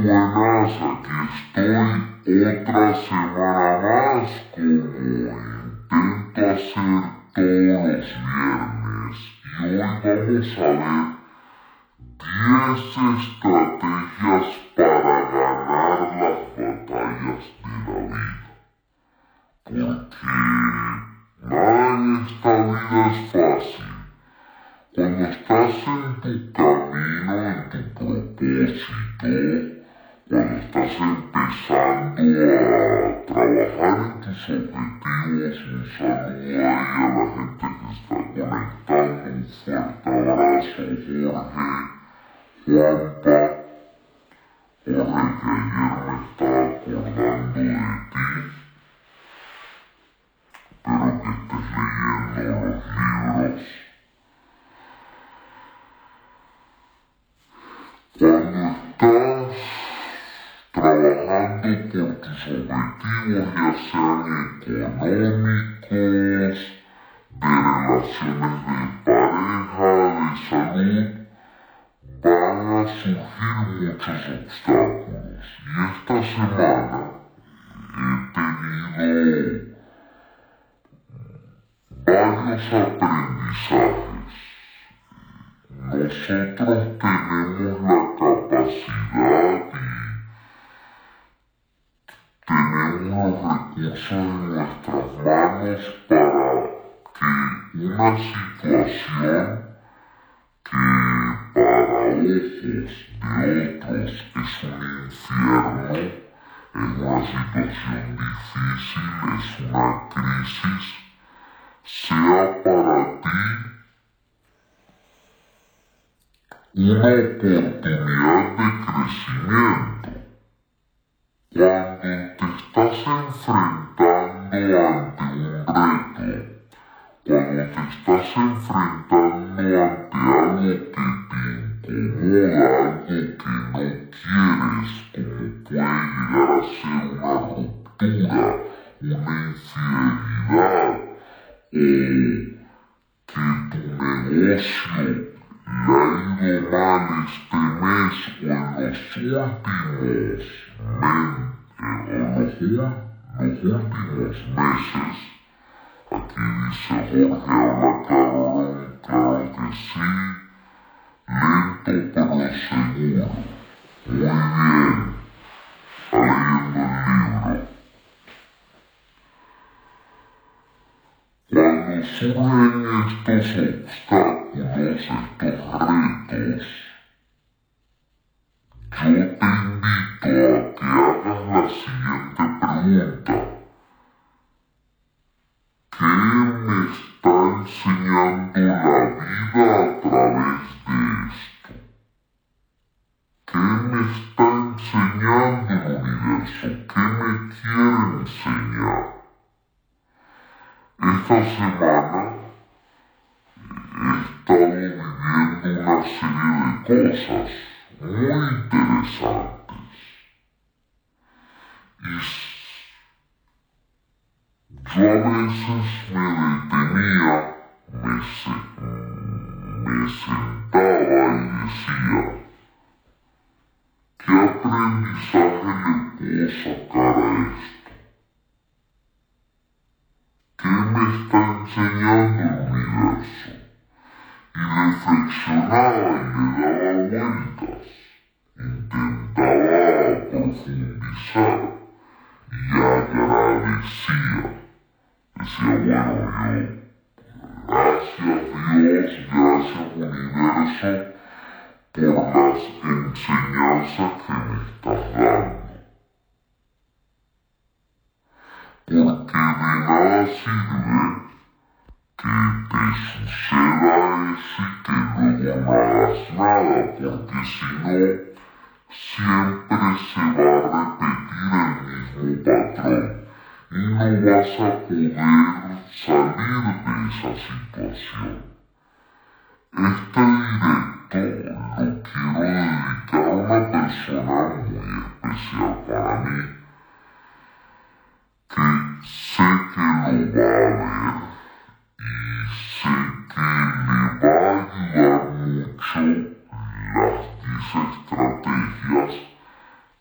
buenas, aquí estoy otra semana más como intento hacer todos los viernes y hoy vamos a ver 10 estrategias para ganar las batallas de la vida. Porque nada en esta vida es fácil. Cuando estás en tu camino, en tu propósito, cuando estás empezando a trabajar en tus objetivos, un saludo ahí a la gente que está conectando, un fuerte abrazo, Jorge, Juanpa, Jorge que ayer me estaba acordando de ti, espero que estés leyendo los libros. Cuando estás trabajando por tus objetivos, ya sean económicos, de relaciones de pareja, de salud, van a surgir muchos obstáculos. Y esta semana he tenido varios aprendizajes. Nosotros tenemos la capacidad y tenemos recursos en nuestras manos para que una situación que para ojos de otros es un infierno, es una situación difícil, es una crisis, sea para ti una oportunidad de crecimiento cuando te estás enfrentando ante un reto, cuando te estás enfrentando ante algo que te incomoda, algo que no quieres, como puede llegar a ser una ruptura, una infidelidad o que tu negocio le ha ido mal este mes o en los últimos men, αρχαία λογότυπος μέσες. Ακίνη σε γόρια όλα κάνω κάνω κι εσύ, λέν το προσεγούρ, ουγέν, αλλά είναι το λίβρο. Πάνω σου ένιες τόσο σε εκ το χρέτος, yo te invito a que hagas la siguiente pregunta. ¿Qué me está enseñando la vida a través de esto? ¿Qué me está enseñando el universo? ¿Qué me quiere enseñar? Esta semana he estado viviendo una serie de cosas muy interesantes. Y yo a veces me detenía, me, se, me sentaba y decía, ¿qué aprendizaje le puedo sacar a esto? ¿Qué me está enseñando el universo? Y reflexionaba y le daba vueltas, intentaba profundizar y agradecía. Decía, bueno, yo, gracias Dios, gracias universo por las enseñanzas que me estás dando. Porque de nada sirve te suceda eso y que luego no hagas nada, porque si no, siempre se va a repetir el mismo patrón y no vas a poder salir de esa situación. Este directo lo quiero dedicar a una persona muy especial para mí, que sé que lo va a ver sé que le va a ayudar mucho las 10 estrategias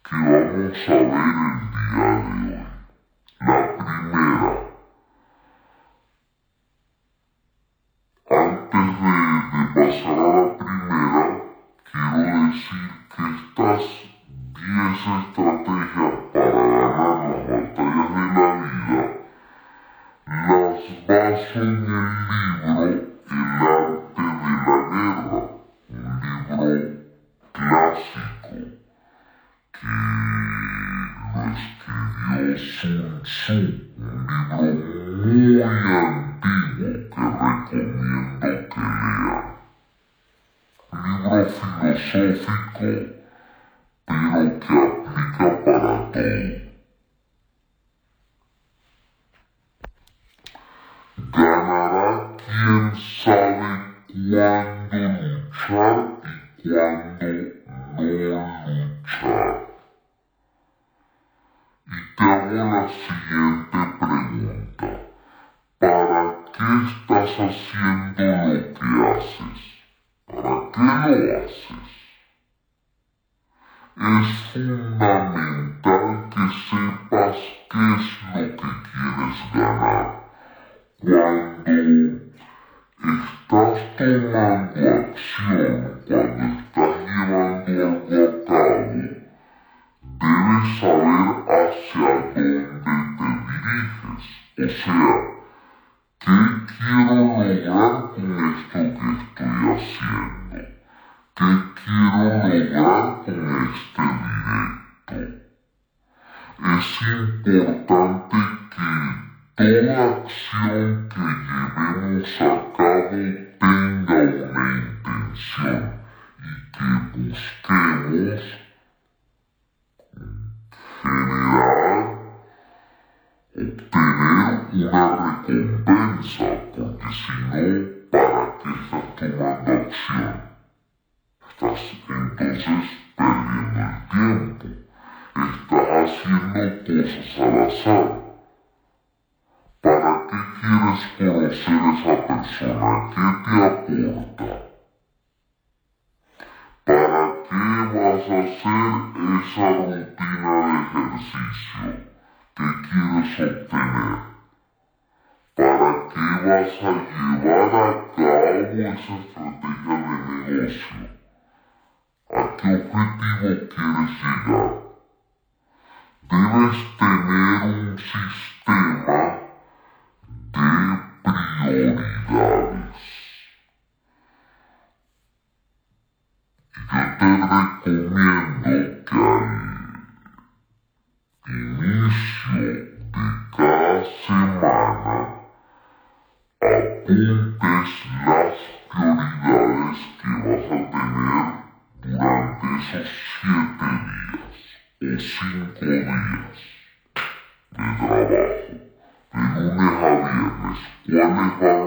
que vamos a ver el día de hoy. La primera, antes de, de, pasar a la primera, quiero decir que estas 10 estrategias para ganar las batallas de la baso en el libro El arte de la guerra, un libro clásico que lo escribió Sun Tzu, un libro muy antiguo que recomiendo que lean. Libro filosófico, pero que aplica para todo. ganará quien sabe cuándo luchar y cuándo no luchar. Y te hago la siguiente pregunta. ¿Para qué estás haciendo lo que haces? ¿Para qué lo haces? Es fundamental que sepas qué es lo que quieres ganar cuando estás tomando acción, cuando estás llevando algo a cabo, debes saber hacia dónde te diriges. O sea, ¿qué quiero lograr con esto que estoy haciendo? ¿Qué quiero lograr con este directo? Es importante que toda acción que llevemos a cabo tenga una intención y que busquemos generar, obtener una recompensa, porque si no, ¿para qué estás tomando acción? Estás entonces perdiendo el tiempo, estás haciendo cosas al azar. ¿Para qué quieres conocer a esa persona? ¿Qué te aporta? ¿Para qué vas a hacer esa rutina de ejercicio? ¿Qué quieres obtener? ¿Para qué vas a llevar a cabo esa estrategia de negocio? ¿A qué objetivo quieres llegar? Debes tener un sistema de prioridades. Y yo te recomiendo wonderful.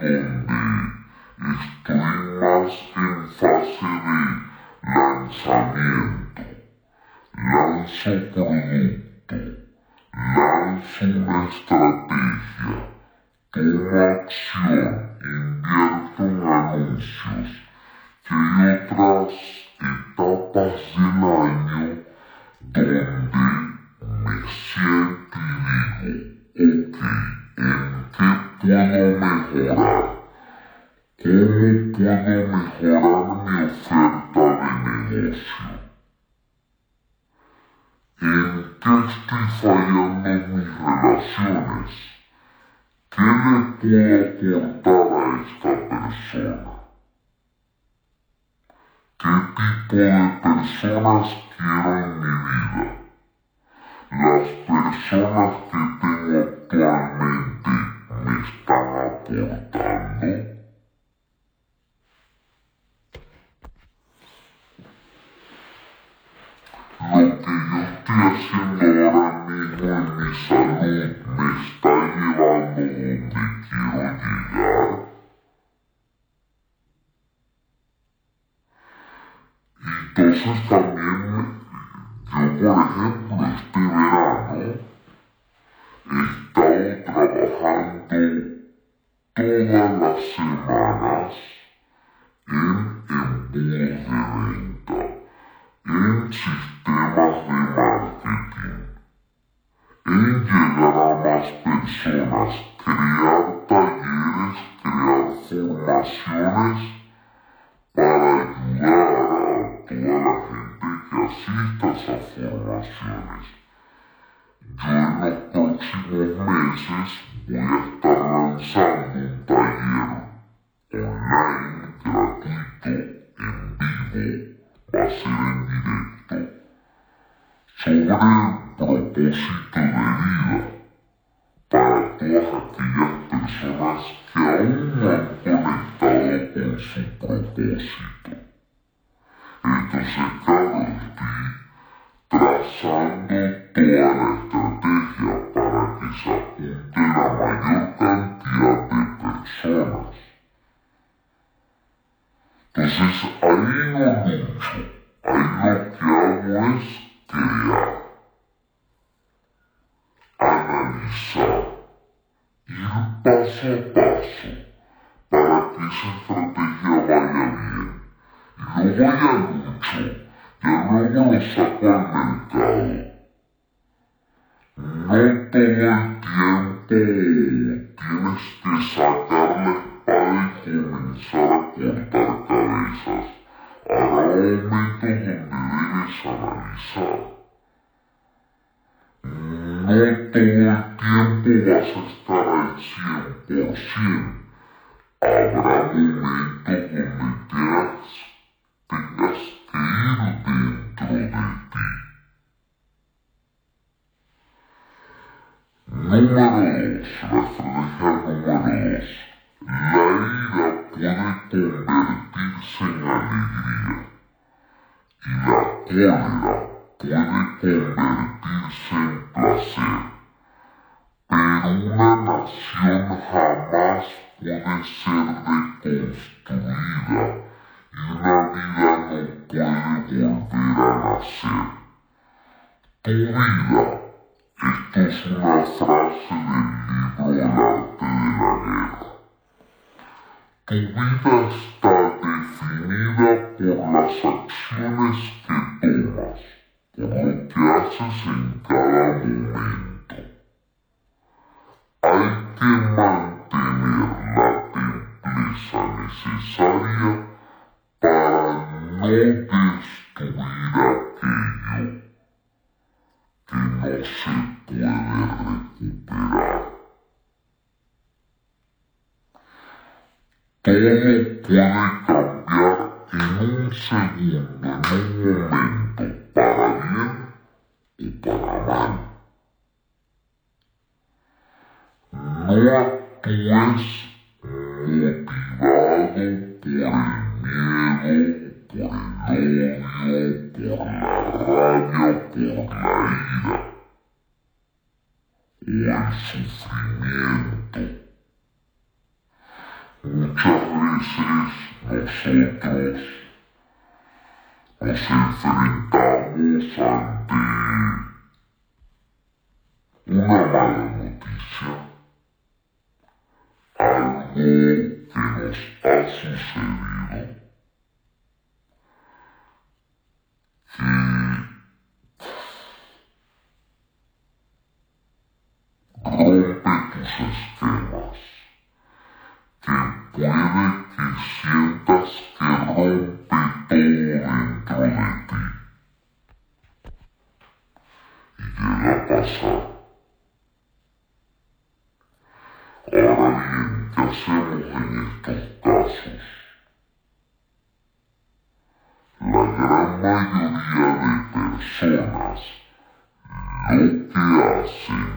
네. fallando mis relaciones? ¿Qué le puedo aportar a esta persona? ¿Qué tipo de personas quiero en mi vida? Las personas que tengo actualmente me están aportando. Lo que Entonces también yo, por ejemplo, este verano he estado trabajando todas las semanas voy a estar lanzando un taller online gratuito en vivo, va a ser en directo, sobre propósito de vida para todas aquellas personas que aún no han conectado con su propósito. Entonces, claro, estoy trazando toda la estrategia para que la mayor cantidad de personas. Entonces, ahí no lucho, ahí lo que hago es crear, analizar, ir paso a paso para que esa estrategia vaya bien. Y luego ya lucho, ya luego lo saco al mercado. No todo el tienes que sacar la espada y comenzar a cortar cabezas. Habrá momentos donde debes analizar. No todo el tiempo vas a estar al 100%. Habrá momentos donde tengas, tengas que ir dentro de ti. Número 2. La estrategia número 2. La ira puede convertirse en alegría y la cólera puede convertirse en placer. Pero una nación jamás puede ser deconstruida y una vida no puede volver a nacer. Tu vida, esto es una frase del libro El arte de la guerra. Tu vida está definida por las acciones que tomas, por lo que haces en cada momento. Hay que mantener la templeza necesaria para no destruir aquello que no se puede recuperar. Todo puede cambiar en un segundo, en un momento, para bien o para mal. No actúes motivado por el miedo, por el odio, por la rabia, por la ira o el sufrimiento. Muchas veces nosotros nos enfrentamos ante una mala noticia, algo que nos ha sucedido, que rompe tus esquemas, que puede que sientas que rompe todo dentro de ti. Y llega a pasar. Ahora bien, ¿qué hacemos en estos casos? La gran mayoría de personas lo que hacen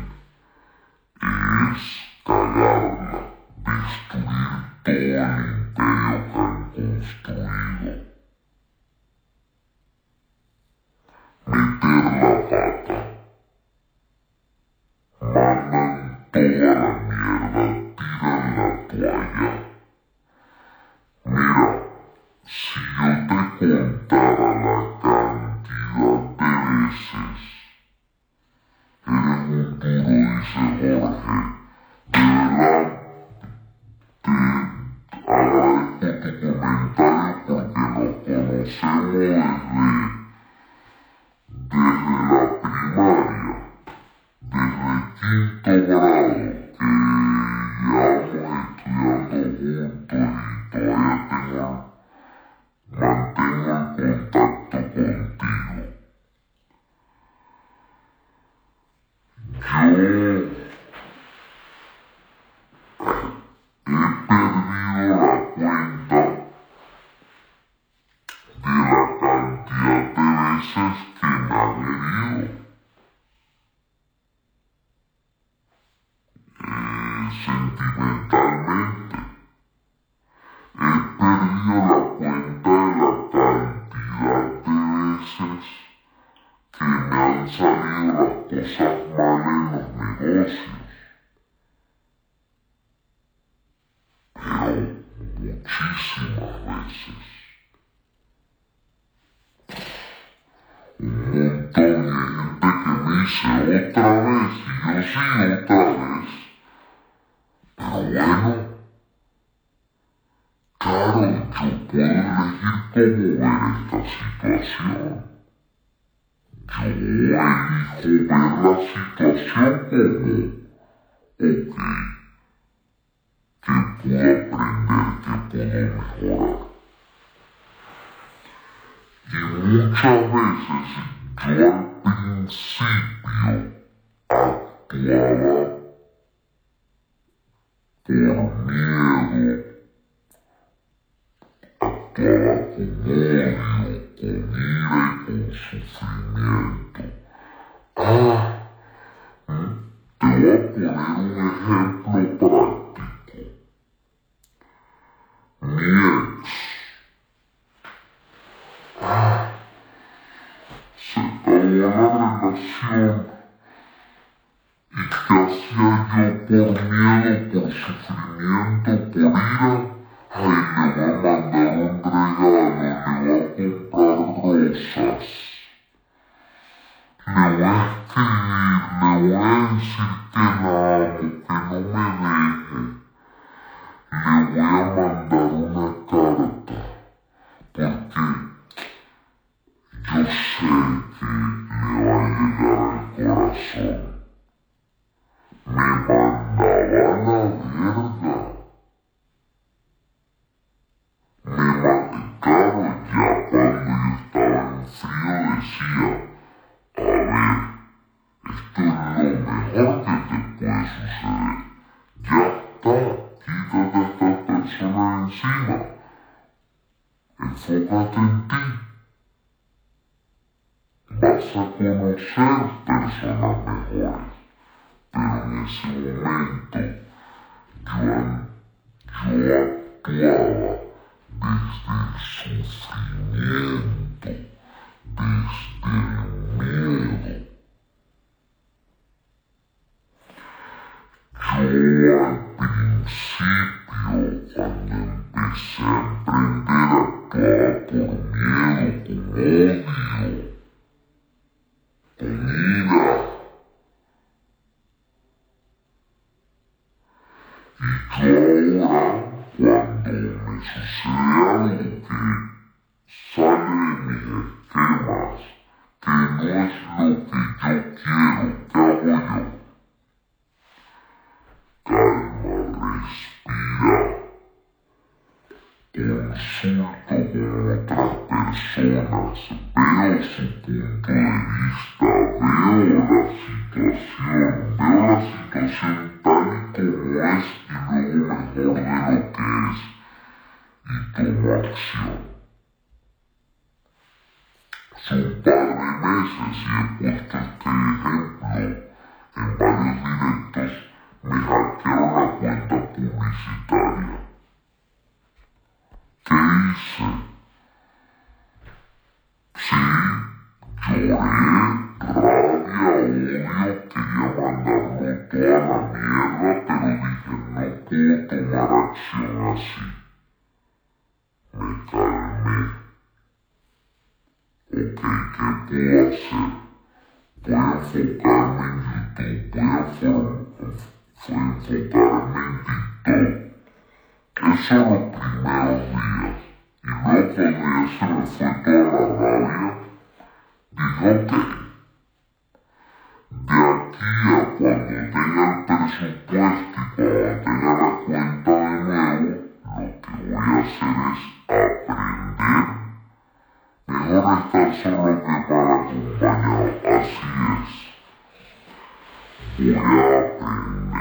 sentire bueno, claro, yo puedo elegir cómo ver esta situación. Yo elijo ver la situación como, ok, que puedo aprender, que puedo mejorar. Y muchas veces yo al principio, atuava por medo, atuava com ódio, com ira e com sofrimento. Ah, eu vou poner um exemplo prático. Minha ex. Ah, se acabou uma relação ya sea yo por miedo, por sufrimiento, por ira, ay, le va a mandar un regalo, le va a comprar rosas. Le voy a escribir, le voy a decir que la amo, que no me deje. Le voy a mandar una carta. 天，但是我没有，但是我没有，有有有。ahora cuando me sucede algo que sale de mis esquemas, que no es lo que yo quiero, ¿qué hago yo? Cada consigo con otras personas, veo su punto de vista, veo la situación, veo la situación tal y como es y luego mejor de lo que es. Y tomo acción. Son un par de meses y he puesto este ejemplo en varios directos, me hackearon la cuenta publicitaria. ¿Qué hice? Sí, lloré, rabia, odio, quería mandarlo toda la mierda, pero dije, no puedo tomar acción así. Me calmé. Ok, ¿qué puedo hacer? Voy a enfocarme en YouTube, voy a enfocarme en TikTok, eso los primeros días. Y luego cuando ya se me fue toda la rabia, dije, ok, de aquí a cuando tenga el presupuesto y cuando tenga la cuenta de nuevo, lo que voy a hacer es aprender. Mejor estar solo que para acompañado, así es. Voy a aprender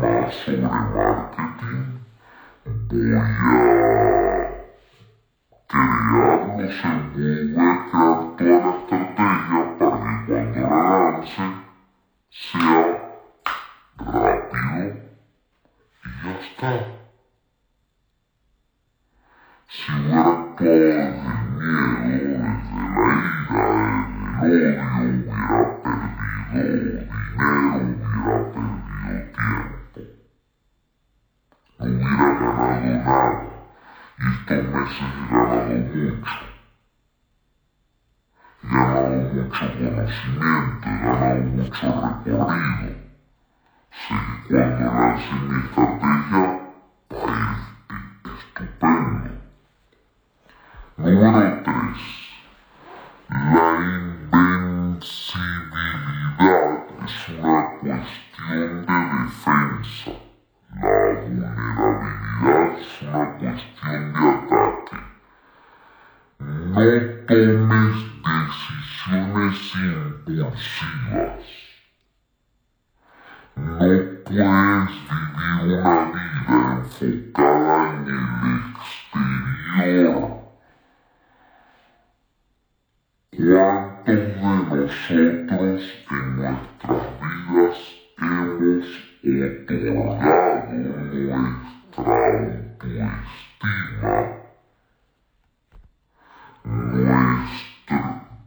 más sobre marketing voy a crear los embudos, voy a crear toda la estrategia para que cuando la lance sea rápido y ya está. Si hubiera actuado desde el miedo, desde la ira, desde el odio, hubiera perdido meses he ganado mucho. He ganado mucho conocimiento, he ganado mucho recorrido. Sé que cuando lance mi estrategia va estupendo.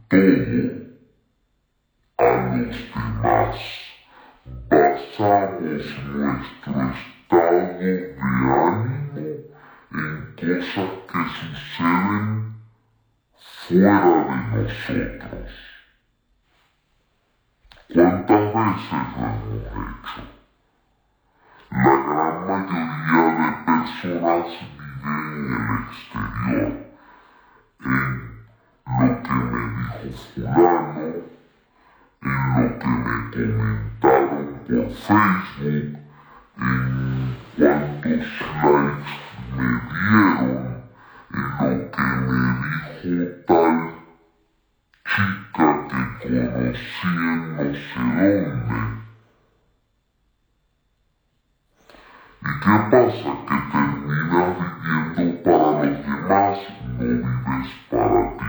Todo a los demás. Basamos nuestro estado de ánimo en cosas que suceden fuera de nosotros. ¿Cuántas veces lo hemos hecho? La gran mayoría de personas viven en el exterior, lo que me dijo fulano, en lo que me comentaron por Facebook, en cuántos likes me dieron, en lo que me dijo tal chica que conocí no sé dónde. ¿Y qué pasa? Que terminas viviendo para los demás, no vives para ti.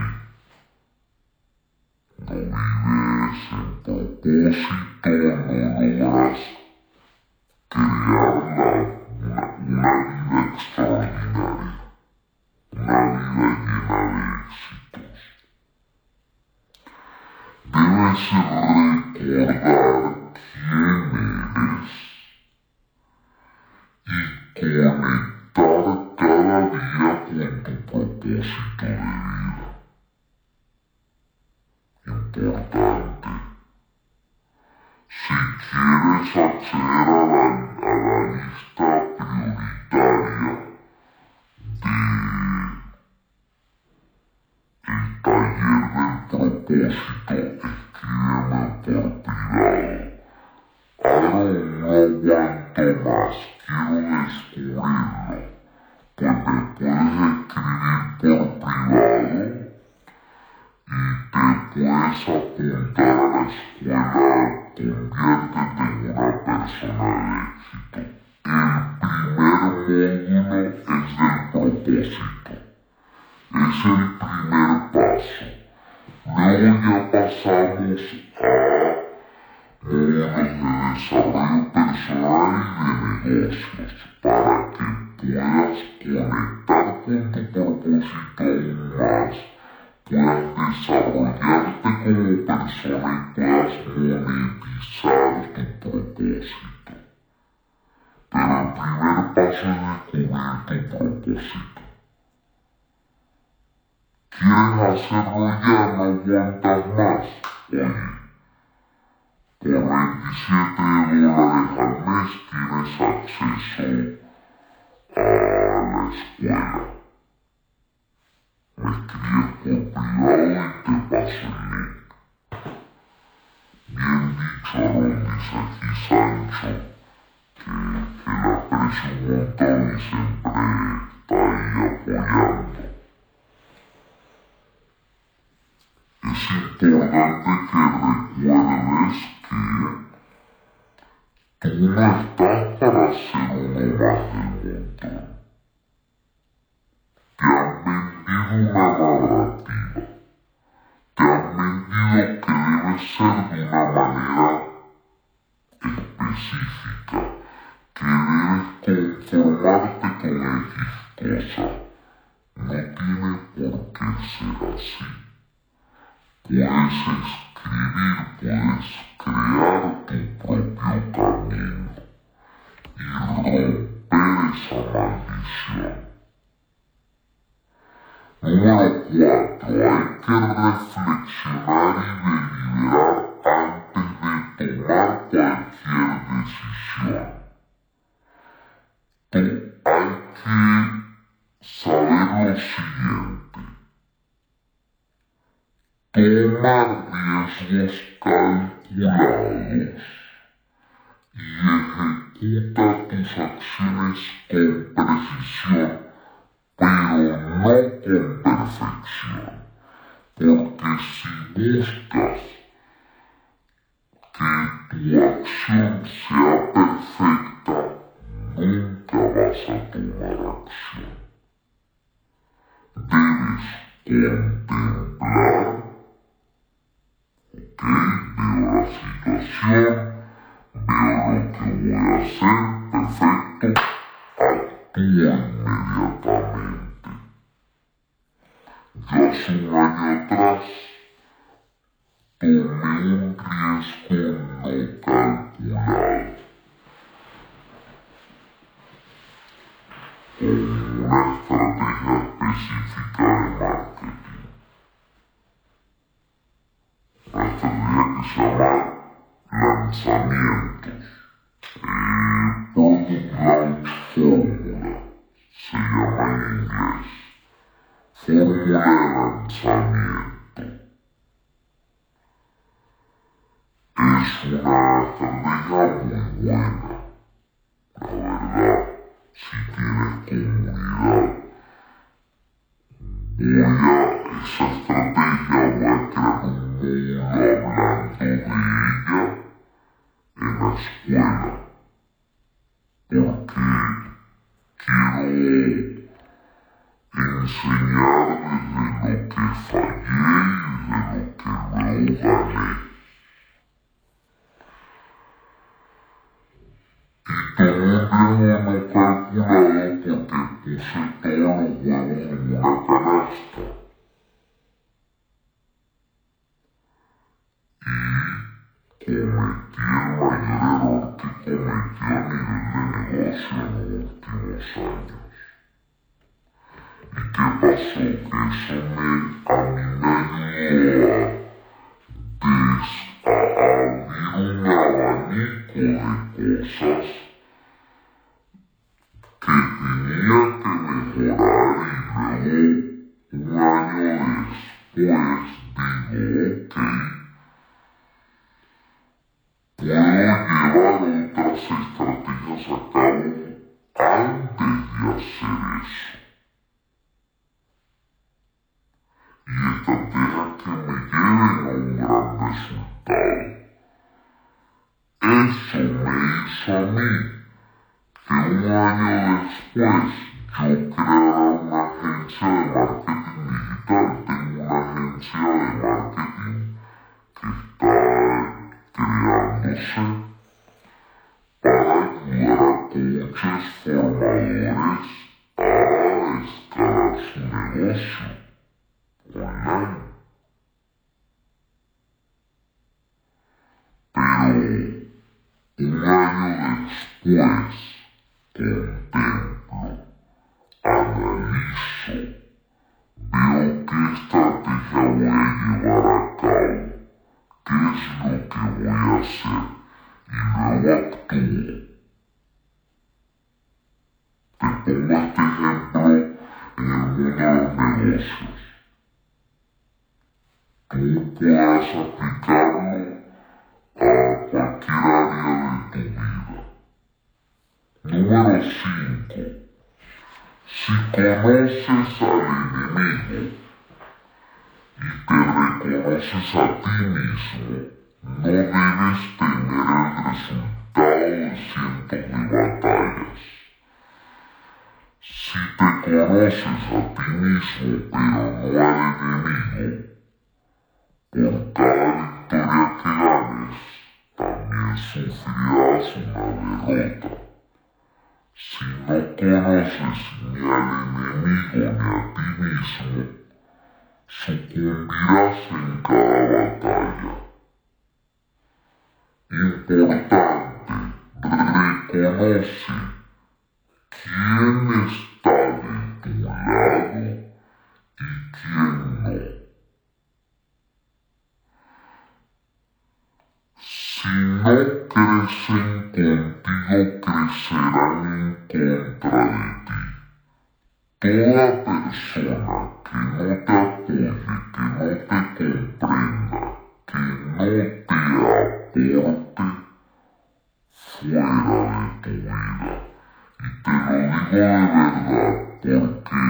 Vives en propósito, no logras crear una, una privado. Ahora no aguanto más quiero descubrirlo, pues me puedes escribir por privado y te puedes apuntar a la escuela Conviértete en una persona de éxito. El primer módulo es del propósito. Es el primer paso. Luego ya pasamos a módulos de desarrollo personal y de negocios para que puedas conectar con tu propósito aún más, puedas desarrollarte como persona y puedas monetizar tu propósito. Pero el primer paso es descubrir tu propósito. ¿Quieres hacerlo ya? ¿No aguantas más? Oye, por 27 dólares al mes tienes acceso a la escuela. Me escribes por privado y te paso el link. Bien dicho, Aaron, dice aquí Sancho, que, que la aprecio un montón y siempre está ahí apoyando. Es importante que recuerdes que tú no estás para ser uno más del. Te han vendido una narrativa. Te han vendido que debe ser de una manera específica, que debes conformarte con X cosa. No tiene por qué ser así. Puedes escribir, puedes crear tu propio camino y romper esa maldición. Número 4. Hay que reflexionar y deliberar antes de tomar cualquier decisión. Tú hay que saber lo siguiente toma riesgos calculados y ejecuta tus acciones con precisión, pero no con perfección, porque si buscas que tu acción sea perfecta, nunca vas a tomar acción. Debes un año atrás tomé un riesgo no calculado. con una estrategia voy a esa estrategia, voy a crear un hablando de ella en la escuela, puse todos los huevos en una canasta. y cometí el mayor error que cometí a nivel de negocio en los últimos años. ¿Y qué pasó? Eso me, a mí me ayudó a, a abrir un abanico de cosas que tenía que mejorar y luego un año después digo, ok, puedo llevar otras estrategias a cabo antes de hacer eso. Y estrategias que me lleven a un gran resultado. Eso me hizo a mí que un año después yo creara una agencia de marketing digital. Tengo una agencia de marketing que está creándose para ayudar a coaches formadores a escalar su negocio online. Pero un año después contemplo, veo qué estrategia voy a llevar a cabo, qué es lo que voy a hacer y luego actúo. Te pongo este ejemplo en el mundo de los negocios. Tú podrás aplicarlo a cualquier área de tu vida. Número 5 si conoces al enemigo y te reconoces a ti mismo, no debes temer el resultado de cientos de batallas. Si te conoces a ti mismo pero no al enemigo, por cada victoria que ganes, también sufrirás una derrota. Si no conoces ni al enemigo ni a ti mismo, sucumbirás en cada batalla. Importante, reconoce quién está de tu lado y quién no. Si no crecen contigo, crecerán en contra de ti. Toda persona que no te apoye, que no te comprenda, que no te aporte, fuera de tu vida. Y te lo digo de verdad porque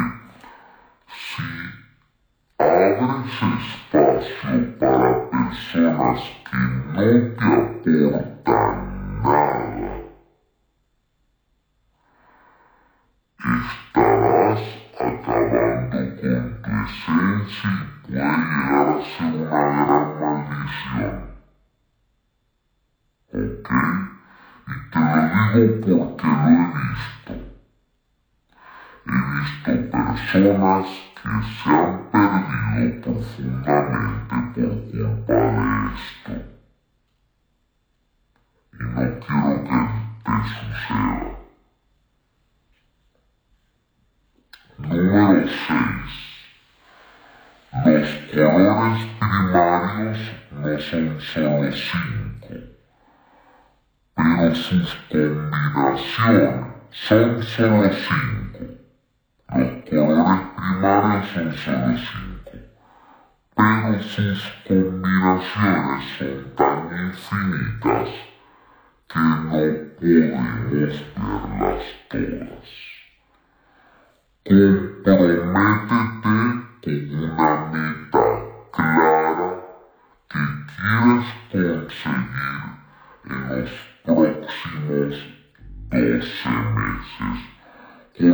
si abres espacio para personas que no te aportan nada, estarás acabando con tu esencia y puede llegar a ser una gran maldición. ¿Ok? Y te lo digo porque lo he visto. He visto personas que se han perdido profundamente por culpa de esto. Y no quiero que te suceda. Número 6. Los colores primarios no son solo cinco pero sus combinaciones son solo cinco. Los colores primarios son solo cinco, pero sus combinaciones son tan infinitas que no podemos verlas todas. Comprométete con una meta clara que quieres conseguir en los próximos 12 meses con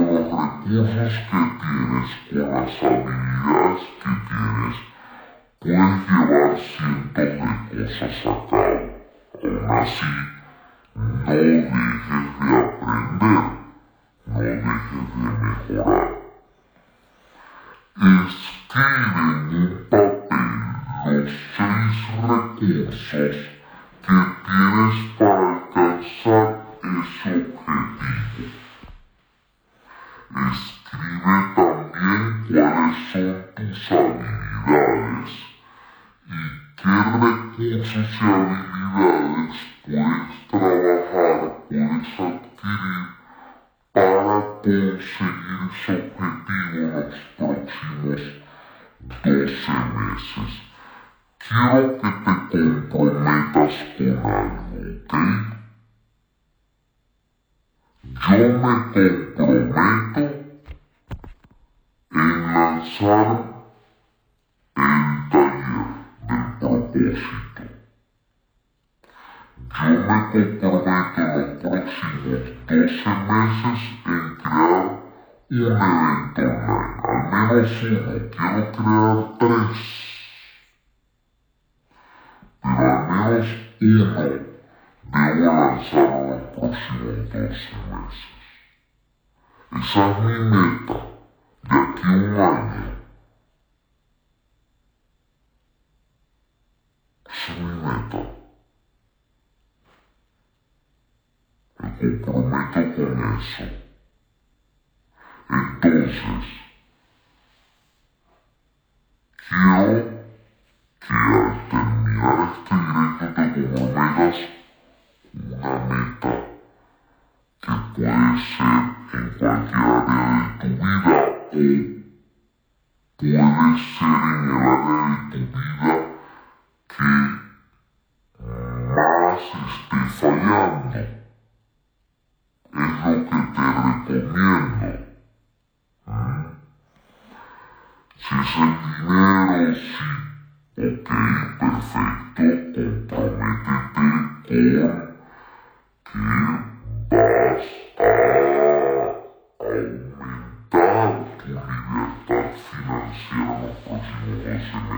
los recursos que tienes, con las habilidades que tienes, puedes llevar cientos de cosas a cabo. Aún así, no dejes de aprender, no dejes de mejorar. Escribe en un papel los seis recursos que tienes para recursos y habilidades puedes trabajar, puedes adquirir para conseguir ese objetivo en los próximos 12 meses. Quiero que te comprometas con algo, ¿ok? Yo me comprometo en lanzar el taller del propósito. Yo me comprometo en los próximos 12 meses en crear un evento online, al menos uno, quiero crear tres, pero al menos uno debo lanzar en los próximos 12 meses. Esa es mi meta de aquí a un año. Esa es mi meta. Me comprometo con eso. Entonces, quiero que al terminar este directo te comprometas una meta que puede ser en cualquier área de tu vida o puede ser en el área de tu vida que más esté fallando. Es lo que te recomiendo. ¿Mm? Si es el dinero, sí. Ok, perfecto. Comprométete con que vas a aumentar tu libertad financiera en los próximos 12 meses.